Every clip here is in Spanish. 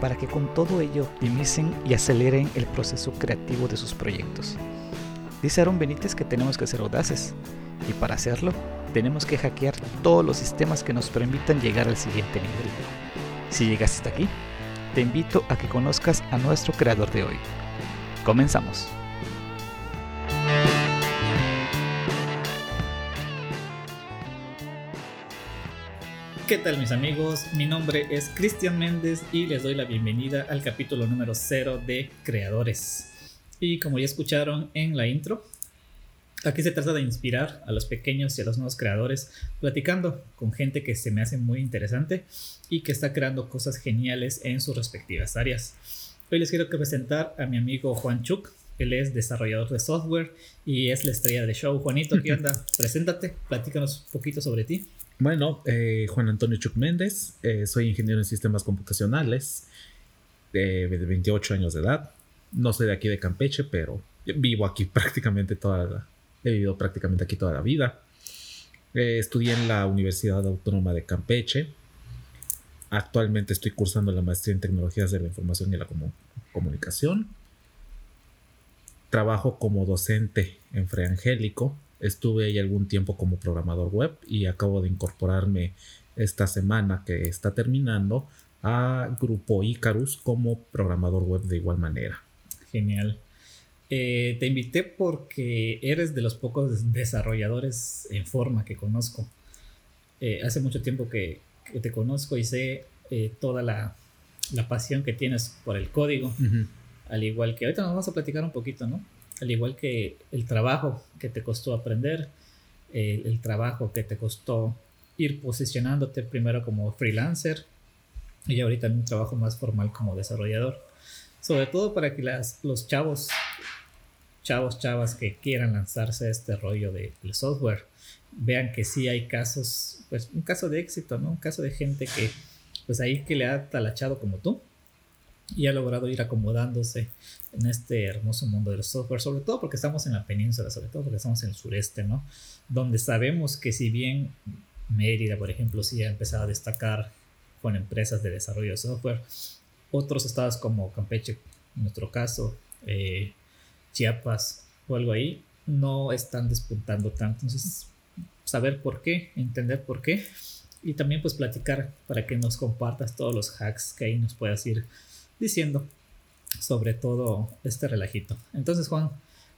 para que con todo ello optimicen y aceleren el proceso creativo de sus proyectos. Dice Aaron Benítez que tenemos que ser audaces y para hacerlo tenemos que hackear todos los sistemas que nos permitan llegar al siguiente nivel. Si llegaste hasta aquí, te invito a que conozcas a nuestro creador de hoy. Comenzamos. ¿Qué tal mis amigos? Mi nombre es Cristian Méndez y les doy la bienvenida al capítulo número 0 de Creadores. Y como ya escucharon en la intro, aquí se trata de inspirar a los pequeños y a los nuevos creadores, platicando con gente que se me hace muy interesante y que está creando cosas geniales en sus respectivas áreas. Hoy les quiero presentar a mi amigo Juan Chuk. Él es desarrollador de software y es la estrella de show. Juanito, ¿qué onda? Preséntate, platícanos un poquito sobre ti. Bueno, eh, Juan Antonio Chuc Méndez, eh, soy ingeniero en sistemas computacionales de, 28 años de edad. No soy de aquí de Campeche, pero vivo aquí prácticamente toda la, he vivido prácticamente aquí toda la vida. Eh, estudié en la Universidad Autónoma de Campeche. Actualmente estoy cursando la maestría en tecnologías de la información y la comunicación. Trabajo como docente en Freangélico Estuve ahí algún tiempo como programador web y acabo de incorporarme esta semana que está terminando a Grupo Icarus como programador web de igual manera. Genial. Eh, te invité porque eres de los pocos desarrolladores en forma que conozco. Eh, hace mucho tiempo que, te conozco y sé eh, toda la, pasión que tienes por el código. Al igual que ahorita nos vamos a platicar un poquito, ¿no? Al igual que el trabajo que te costó aprender, el, trabajo que te costó ir posicionándote primero como freelancer y ahorita en un trabajo más formal como desarrollador. Sobre todo para que las, los chavos, chavos, chavas que quieran lanzarse a este rollo de, del software, vean que sí hay casos, pues un caso de éxito, ¿no? Un caso de gente que, pues ahí que le ha talachado como tú y ha logrado ir acomodándose en este hermoso mundo del software, sobre todo porque estamos en la península, sobre todo porque estamos en el sureste, ¿no? Donde sabemos que si bien Mérida, por ejemplo, sí ha empezado a destacar con empresas de desarrollo de software, otros estados como Campeche, en nuestro caso, eh, Chiapas o algo ahí, no están despuntando tanto. Entonces, saber por qué, entender por qué y también pues platicar para que nos compartas todos los hacks que ahí nos puedas ir diciendo sobre todo este relajito. Entonces, Juan,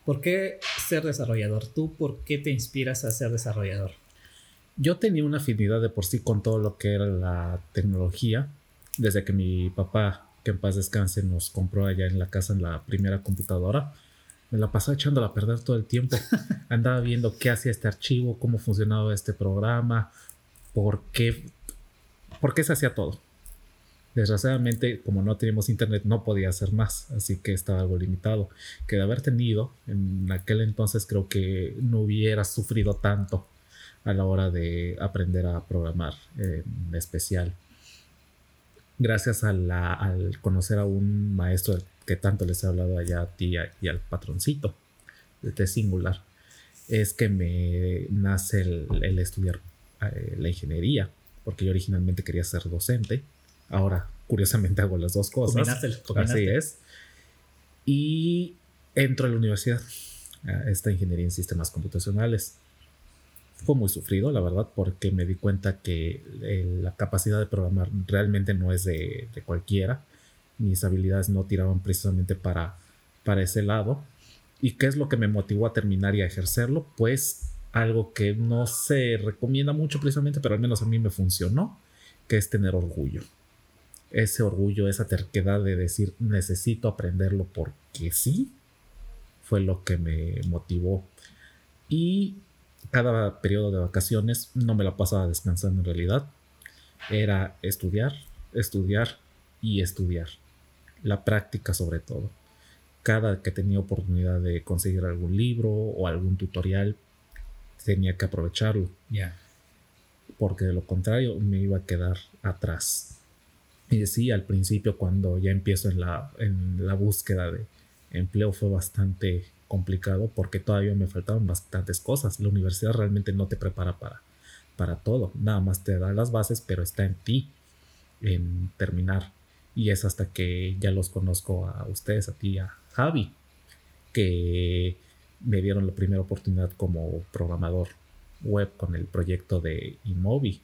¿por qué ser desarrollador? ¿Tú por qué te inspiras a ser desarrollador? Yo tenía una afinidad de por sí con todo lo que era la tecnología, desde que mi papá, que en paz descanse, nos compró allá en la casa en la primera computadora. Me la pasaba echándola a perder todo el tiempo. Andaba viendo qué hacía este archivo, cómo funcionaba este programa, por qué, por qué se hacía todo. Desgraciadamente, como no teníamos internet, no podía hacer más, así que estaba algo limitado. Que de haber tenido, en aquel entonces creo que no hubiera sufrido tanto a la hora de aprender a programar en especial. Gracias a la, al conocer a un maestro que tanto les he hablado allá a ti y al patroncito de Singular, es que me nace el, el estudiar eh, la ingeniería, porque yo originalmente quería ser docente Ahora, curiosamente, hago las dos cosas. Así es. Y entro a la universidad, a esta ingeniería en sistemas computacionales. Fue muy sufrido, la verdad, porque me di cuenta que eh, la capacidad de programar realmente no es de, cualquiera. Mis habilidades no tiraban precisamente para, para ese lado. ¿Y qué es lo que me motivó a terminar y a ejercerlo? Pues algo que no se recomienda mucho precisamente, pero al menos a mí me funcionó, que es tener orgullo ese orgullo, esa terquedad de decir necesito aprenderlo porque sí, fue lo que me motivó. Y cada periodo de vacaciones no me la pasaba descansando en realidad. Era estudiar, estudiar y estudiar. La práctica sobre todo. cada que tenía oportunidad de conseguir algún libro o algún tutorial, tenía que aprovecharlo. Ya. Porque de lo contrario me iba a quedar atrás. Y sí, al principio cuando ya empiezo en la, en la búsqueda de empleo fue bastante complicado porque todavía me faltaban bastantes cosas. La universidad realmente no te prepara para, para todo. Nada más te da las bases, pero está en ti en terminar. Y es hasta que ya los conozco a ustedes, a ti, a Javi, que me dieron la primera oportunidad como programador web con el proyecto de Imovi,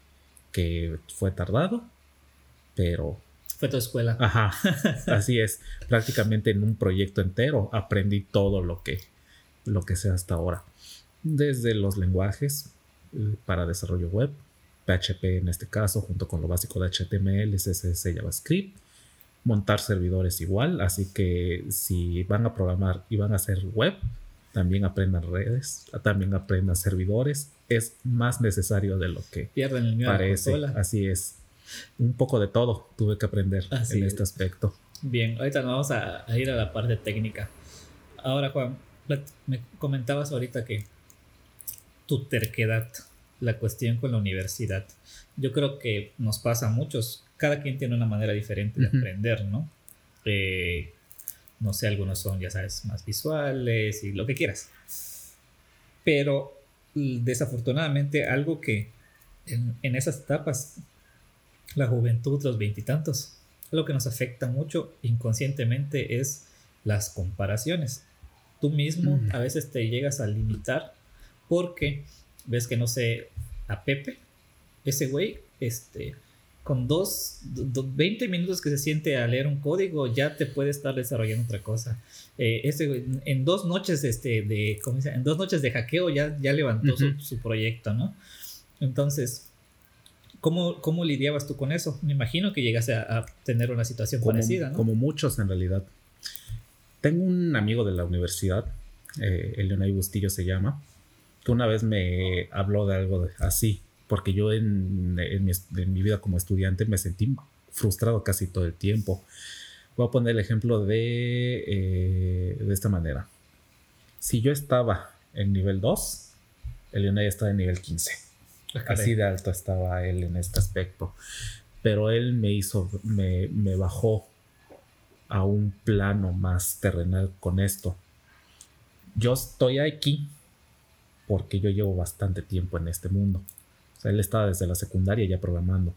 que fue tardado, pero... Fue tu escuela. Ajá, así es. Prácticamente en un proyecto entero aprendí todo lo que, lo que sé hasta ahora. Desde los lenguajes eh, para desarrollo web, PHP en este caso, junto con lo básico de HTML, CSS, JavaScript, montar servidores igual, así que si van a programar y van a hacer web, también aprendan redes, también aprendan servidores, es más necesario de lo que Pierden el parece. Así es. Un poco de todo tuve que aprender en este aspecto. Bien, ahorita nos vamos a, a, ir a la parte técnica. Ahora, Juan, me comentabas ahorita que tu terquedad, la cuestión con la universidad. Yo creo que nos pasa a muchos cada quien tiene una manera diferente de aprender, ¿no? Eh, no sé, algunos son, ya sabes, más visuales y lo que quieras. Pero desafortunadamente algo que en, esas etapas, la juventud, los veintitantos, lo que nos afecta mucho inconscientemente es las comparaciones. Tú mismo a veces te llegas a limitar porque ves que no sé, a Pepe, ese güey, este, con dos, 20 minutos que se siente a leer un código, ya te puede estar desarrollando otra cosa. Eh, este, en dos noches este, de, ¿cómo dice? En dos noches de hackeo ya, ya levantó su, proyecto, ¿no? Entonces, ¿cómo, ¿cómo lidiabas tú con eso? Me imagino que llegaste a, tener una situación parecida, ¿no? Como muchos en realidad. Tengo un amigo de la universidad, eh, Bustillo se llama, que una vez me habló de algo así porque yo en, mi, vida como estudiante me sentí frustrado casi todo el tiempo. Voy a poner el ejemplo de, eh, de esta manera. Si yo estaba en nivel 2, el Leonay estaba en nivel 15. Así de alto estaba él en este aspecto. Pero él me hizo, me, me bajó a un plano más terrenal con esto. Yo estoy aquí porque yo llevo bastante tiempo en este mundo. O sea, él estaba desde la secundaria ya programando.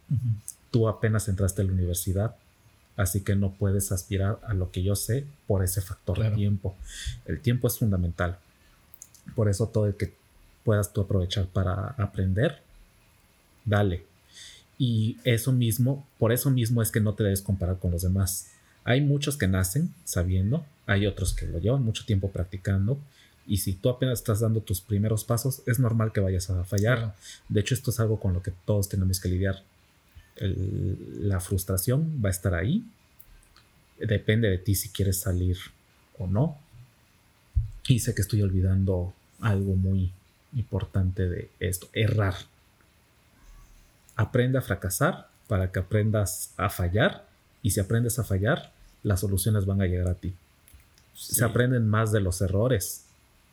Tú apenas entraste a la universidad, así que no puedes aspirar a lo que yo sé por ese factor de tiempo. El tiempo es fundamental. Por eso todo el que puedas tú aprovechar para aprender, dale. Y eso mismo, por eso mismo es que no te debes comparar con los demás. Hay muchos que nacen sabiendo, hay otros que lo llevan mucho tiempo practicando y si tú apenas estás dando tus primeros pasos, es normal que vayas a fallar. De hecho, esto es algo con lo que todos tenemos que lidiar. la frustración va a estar ahí. Depende de ti si quieres salir o no. Y sé que estoy olvidando algo muy importante de esto, errar. Aprende a fracasar para que aprendas a fallar. Y si aprendes a fallar, las soluciones van a llegar a ti. Se aprenden más de los errores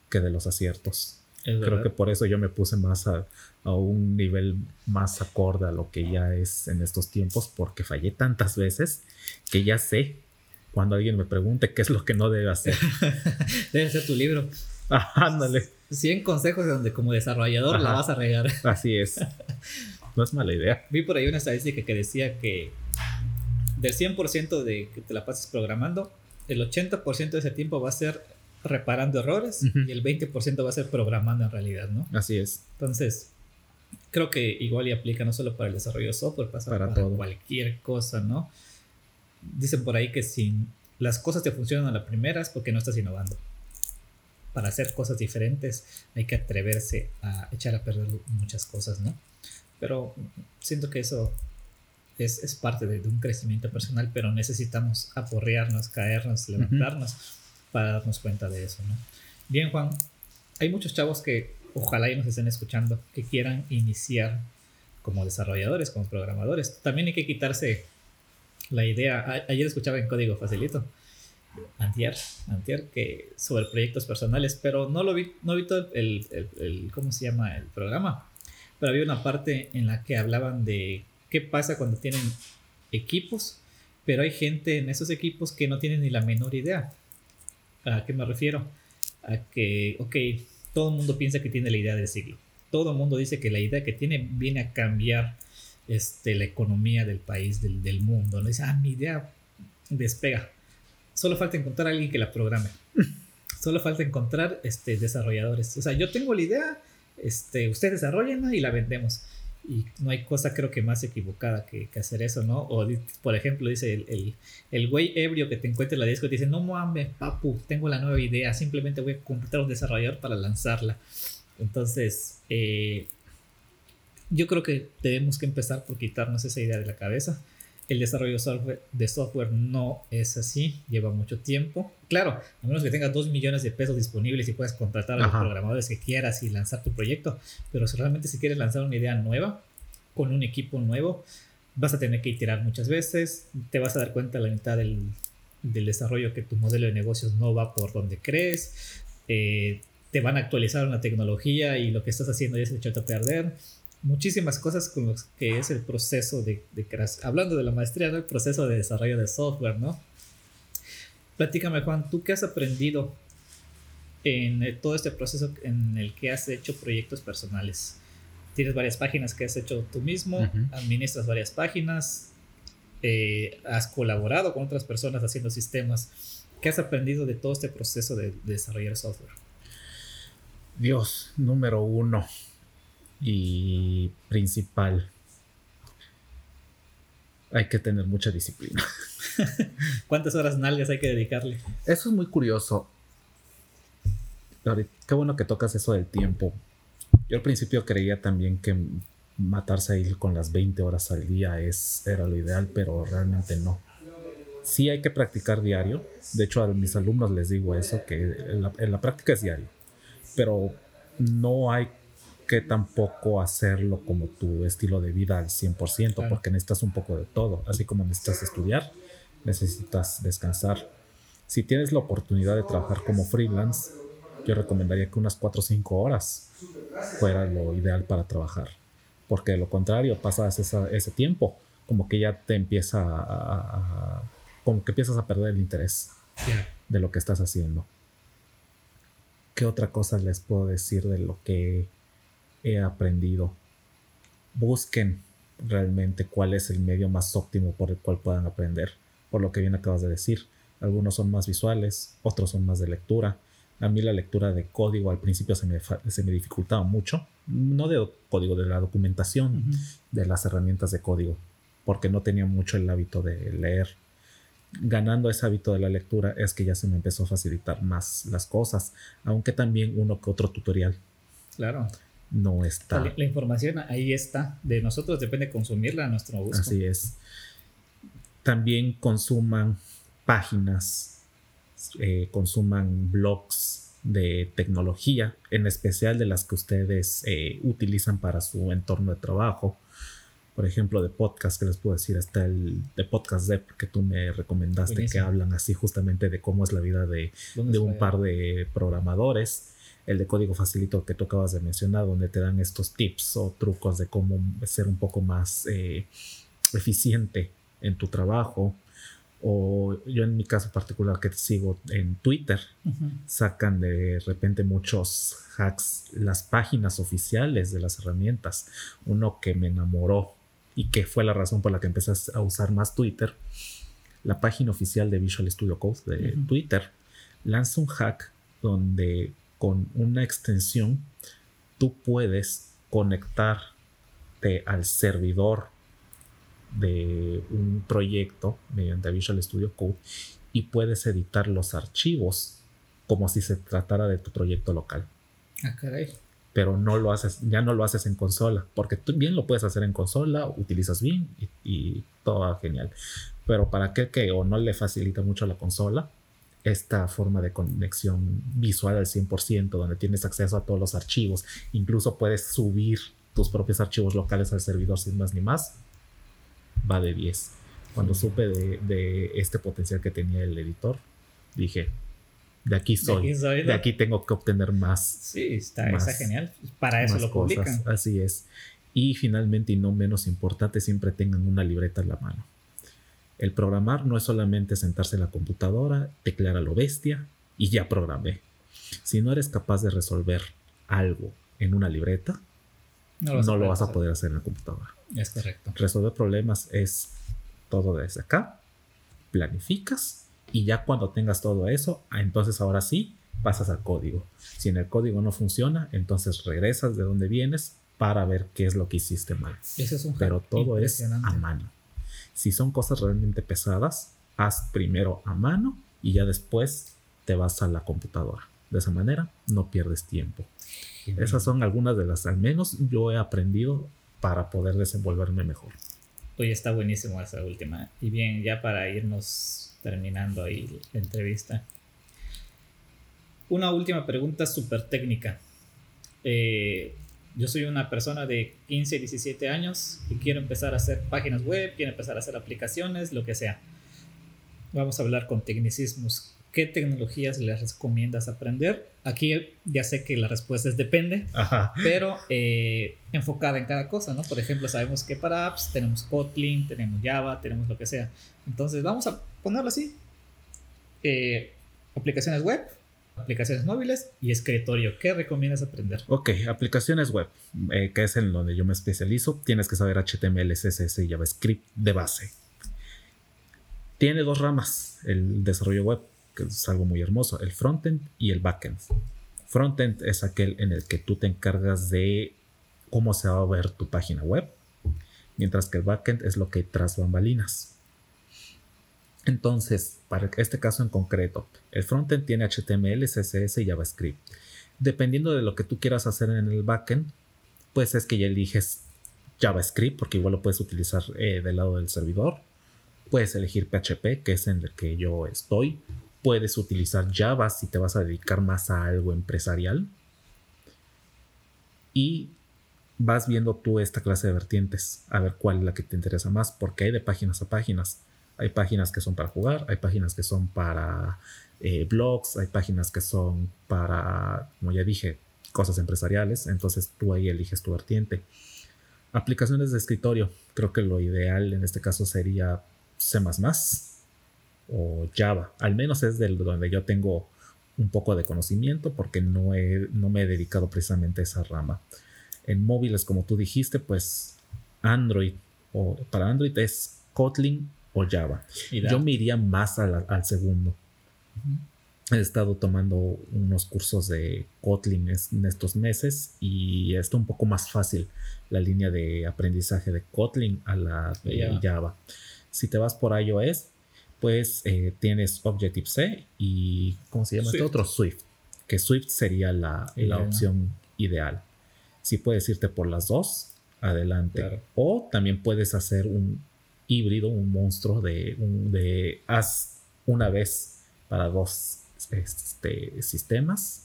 que de los aciertos. Creo que por eso yo me puse más a, un nivel más acorde a lo que ya es en estos tiempos, porque fallé tantas veces que ya sé cuando alguien me pregunte qué es lo que no debe hacer. debe ser tu libro. Ah, ándale. 100 consejos donde como desarrollador la vas a regar. Así es. No es mala idea. Vi por ahí una estadística que decía que del 100% de que te la pases programando, el 80% de ese tiempo va a ser reparando errores y el 20% va a ser programando en realidad, ¿no? Así es. Entonces, creo que igual y aplica no solo para el desarrollo de software, pasa para, cualquier cosa, ¿no? Dicen por ahí que si las cosas te funcionan a la primera es porque no estás innovando. Para hacer cosas diferentes hay que atreverse a echar a perder muchas cosas, ¿no? Pero siento que eso es, es parte de, de, un crecimiento personal, pero necesitamos aporrearnos, caernos, levantarnos para darnos cuenta de eso, ¿no? Bien, Juan, hay muchos chavos que ojalá ya nos estén escuchando, que quieran iniciar como desarrolladores, como programadores. También hay que quitarse la idea, ayer escuchaba en código facilito, antier, antier que sobre proyectos personales, pero no lo vi, no vi todo el, el, el, ¿cómo se llama? El programa. Pero había una parte en la que hablaban de qué pasa cuando tienen equipos, pero hay gente en esos equipos que no tienen ni la menor idea. ¿A qué me refiero? A que, ok, todo el mundo piensa que tiene la idea del siglo. Todo el mundo dice que la idea que tiene viene a cambiar este, la economía del país, del, del mundo. ¿no? Dice, ah, mi idea despega. Solo falta encontrar a alguien que la programe. Solo falta encontrar este, desarrolladores. O sea, yo tengo la idea, este, ustedes desarrollenla y la vendemos. Y no hay cosa creo que más equivocada que, hacer eso, ¿no? O por ejemplo, dice el, el, güey ebrio que te encuentre la disco y dice, no mames, papu, tengo la nueva idea, simplemente voy a contratar a un desarrollador para lanzarla. Entonces, eh, yo creo que tenemos que empezar por quitarnos esa idea de la cabeza el desarrollo de software no es así, lleva mucho tiempo. Claro, a menos que tengas dos millones de pesos disponibles y puedas contratar a los programadores que quieras y lanzar tu proyecto, pero si realmente si quieres lanzar una idea nueva con un equipo nuevo, vas a tener que iterar muchas veces, te vas a dar cuenta a la mitad del, desarrollo que tu modelo de negocios no va por donde crees, eh, te van a actualizar una tecnología y lo que estás haciendo ya se echó a perder muchísimas cosas con los que es el proceso de, de creación. Hablando de la maestría, ¿no? El proceso de desarrollo de software, ¿no? Platícame, Juan, ¿tú qué has aprendido en eh, todo este proceso en el que has hecho proyectos personales? Tienes varias páginas que has hecho tú mismo, administras varias páginas, eh, has colaborado con otras personas haciendo sistemas. ¿Qué has aprendido de todo este proceso de desarrollar software? Dios, número uno, y principal. Hay que tener mucha disciplina. ¿Cuántas horas nalgas hay que dedicarle? Eso es muy curioso. Qué bueno que tocas eso del tiempo. Yo al principio creía también que matarse a ir con las 20 horas al día es, era lo ideal, pero realmente no. Sí hay que practicar diario. De hecho, a mis alumnos les digo eso, que en la, en la práctica es diario. Pero no hay que tampoco hacerlo como tu estilo de vida al 100%, porque necesitas un poco de todo, así como necesitas estudiar, necesitas descansar. Si tienes la oportunidad de trabajar como freelance, yo recomendaría que unas 4 o 5 horas fuera lo ideal para trabajar, porque de lo contrario pasas ese tiempo, como que ya te empieza a, como que empiezas a perder el interés de lo que estás haciendo. ¿Qué otra cosa les puedo decir de lo que he aprendido. Busquen realmente cuál es el medio más óptimo por el cual puedan aprender, por lo que bien acabas de decir. Algunos son más visuales, otros son más de lectura. A mí la lectura de código al principio se me, se me dificultaba mucho, no de código, de la documentación, de las herramientas de código, porque no tenía mucho el hábito de leer. Ganando ese hábito de la lectura es que ya se me empezó a facilitar más las cosas, aunque también uno que otro tutorial. Claro no está. La, información ahí está. De nosotros depende consumirla a nuestro gusto. Así es. También consuman páginas, eh, consuman blogs de tecnología, en especial de las que ustedes eh, utilizan para su entorno de trabajo. Por ejemplo, de podcast que les puedo decir, está el de Podcast Dev que tú me recomendaste, que hablan así justamente de cómo es la vida de, de un par de programadores el de código facilito que tú acabas de mencionar, donde te dan estos tips o trucos de cómo ser un poco más eh, eficiente en tu trabajo. O yo en mi caso particular que te sigo en Twitter, sacan de repente muchos hacks las páginas oficiales de las herramientas. Uno que me enamoró y que fue la razón por la que empecé a usar más Twitter, la página oficial de Visual Studio Code de Twitter lanza un hack donde con una extensión, tú puedes conectarte al servidor de un proyecto mediante Visual Studio Code y puedes editar los archivos como si se tratara de tu proyecto local. Ah, caray. Pero no lo haces, ya no lo haces en consola, porque tú bien lo puedes hacer en consola, utilizas bien y, y todo va genial. Pero para qué que o no le facilita mucho la consola, esta forma de conexión visual al 100%, donde tienes acceso a todos los archivos, incluso puedes subir tus propios archivos locales al servidor sin más ni más, va de 10. Cuando supe de, este potencial que tenía el editor, dije, de aquí soy, de aquí, tengo que obtener más. Sí, está, genial. Para eso lo publican. Así es. Y finalmente, y no menos importante, siempre tengan una libreta en la mano. El programar no es solamente sentarse en la computadora, teclear a lo bestia y ya programé. Si no eres capaz de resolver algo en una libreta, no lo, vas a poder hacer en la computadora. Es correcto. Resolver problemas es todo desde acá, planificas y ya cuando tengas todo eso, entonces ahora sí pasas al código. Si en el código no funciona, entonces regresas de donde vienes para ver qué es lo que hiciste mal. Pero todo es a mano. Si son cosas realmente pesadas, haz primero a mano y ya después te vas a la computadora. De esa manera no pierdes tiempo. Esas son algunas de las, al menos yo he aprendido para poder desenvolverme mejor. Oye, está buenísimo esa última. Y bien, ya para irnos terminando ahí la entrevista. Una última pregunta súper técnica. Eh, yo soy una persona de 15, 17 años y quiero empezar a hacer páginas web, quiero empezar a hacer aplicaciones, lo que sea. Vamos a hablar con tecnicismos. ¿Qué tecnologías les recomiendas aprender? Aquí ya sé que la respuesta es depende, pero eh, enfocada en cada cosa, ¿no? Por ejemplo, sabemos que para apps tenemos Kotlin, tenemos Java, tenemos lo que sea. Entonces vamos a ponerlo así. Eh, aplicaciones web, aplicaciones móviles y escritorio. ¿Qué recomiendas aprender? Ok, aplicaciones web, eh, que es en donde yo me especializo. Tienes que saber HTML, CSS y JavaScript de base. Tiene dos ramas el desarrollo web, que es algo muy hermoso, el frontend y el backend. Frontend es aquel en el que tú te encargas de cómo se va a ver tu página web, mientras que el backend es lo que tras bambalinas. Entonces, para este caso en concreto, el frontend tiene HTML, CSS y JavaScript. Dependiendo de lo que tú quieras hacer en el backend, pues es que ya eliges JavaScript, porque igual lo puedes utilizar eh, del lado del servidor. Puedes elegir PHP, que es en el que yo estoy. Puedes utilizar Java si te vas a dedicar más a algo empresarial. Y vas viendo tú esta clase de vertientes, a ver cuál es la que te interesa más, porque hay de páginas a páginas. Hay páginas que son para jugar, hay páginas que son para eh, blogs, hay páginas que son para, como ya dije, cosas empresariales. Entonces tú ahí eliges tu vertiente. Aplicaciones de escritorio. Creo que lo ideal en este caso sería C o Java. Al menos es del donde yo tengo un poco de conocimiento porque no, no me he dedicado precisamente a esa rama. En móviles, como tú dijiste, pues Android o para Android es Kotlin o Java. Yo me iría más al segundo. He estado tomando unos cursos de Kotlin en estos meses y está un poco más fácil la línea de aprendizaje de Kotlin a la de Java. Si te vas por iOS, pues eh, tienes Objective-C y ¿cómo se llama este otro? Swift. Que Swift sería la, la opción ideal. Si puedes irte por las dos, adelante. O también puedes hacer un híbrido, un monstruo de, de haz una vez para dos este, sistemas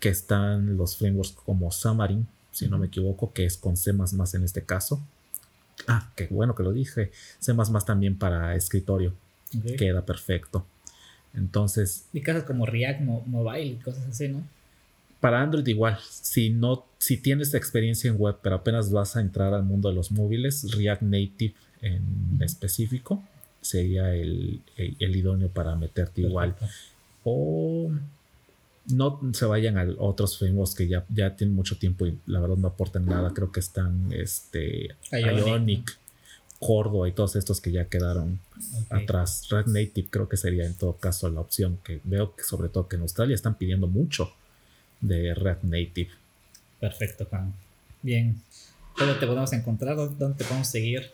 que están los frameworks como Xamarin, si no me equivoco, que es con C++ en este caso. Ah, qué bueno que lo dije. C++ también para escritorio. Queda perfecto. Entonces... Y cosas como React Mobile y cosas así, ¿no? Para Android igual, si no, si tienes experiencia en web, pero apenas vas a entrar al mundo de los móviles, React Native en específico sería el, idóneo para meterte igual. O no se vayan a otros frameworks que ya, ya tienen mucho tiempo y la verdad no aportan nada. Creo que están este, Ionic, Cordo y todos estos que ya quedaron atrás. React Native creo que sería en todo caso la opción que veo que sobre todo que en Australia están pidiendo mucho de Red Native. Perfecto, Juan. Bien. ¿Dónde te podemos encontrar? ¿Dónde te podemos seguir?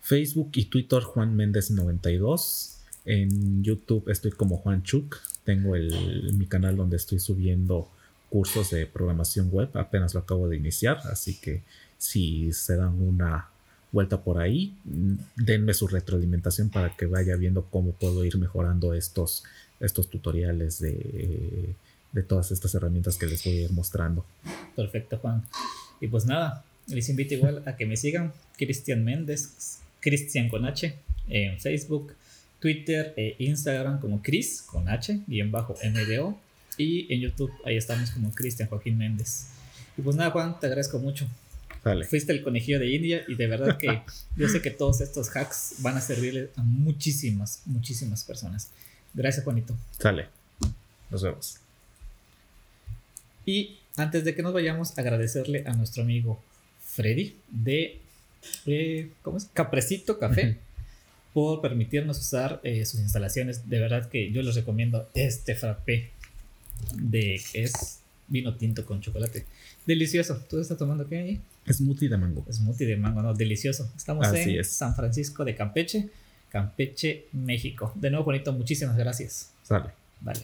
Facebook y Twitter Juan Méndez 92. En YouTube estoy como Juan Chuk. Tengo el, mi canal donde estoy subiendo cursos de programación web. Apenas lo acabo de iniciar, así que si se dan una vuelta por ahí, denme su retroalimentación para que vaya viendo cómo puedo ir mejorando estos, estos tutoriales de de todas estas herramientas que les voy a ir mostrando. Perfecto, Juan. Y pues nada, les invito igual a que me sigan, Cristian Méndez, Cristian con H, en Facebook, Twitter e Instagram como Chris con H, bien bajo MDO. Y en YouTube ahí estamos como Cristian Joaquín Méndez. Y pues nada, Juan, te agradezco mucho. Dale. Fuiste el conejillo de India y de verdad que yo sé que todos estos hacks van a servirle a muchísimas, muchísimas personas. Gracias, Juanito. Sale. Nos vemos. Y antes de que nos vayamos, agradecerle a nuestro amigo Freddy de, eh, ¿cómo es? Caprecito Café por permitirnos usar eh, sus instalaciones. De verdad que yo les recomiendo este frappé de es vino tinto con chocolate. Delicioso. ¿Tú estás tomando qué ahí? Smoothie de mango. Smoothie de mango, no, delicioso. Estamos Así en es. San Francisco de Campeche, Campeche, México. De nuevo, bonito, muchísimas gracias. Sale. Vale.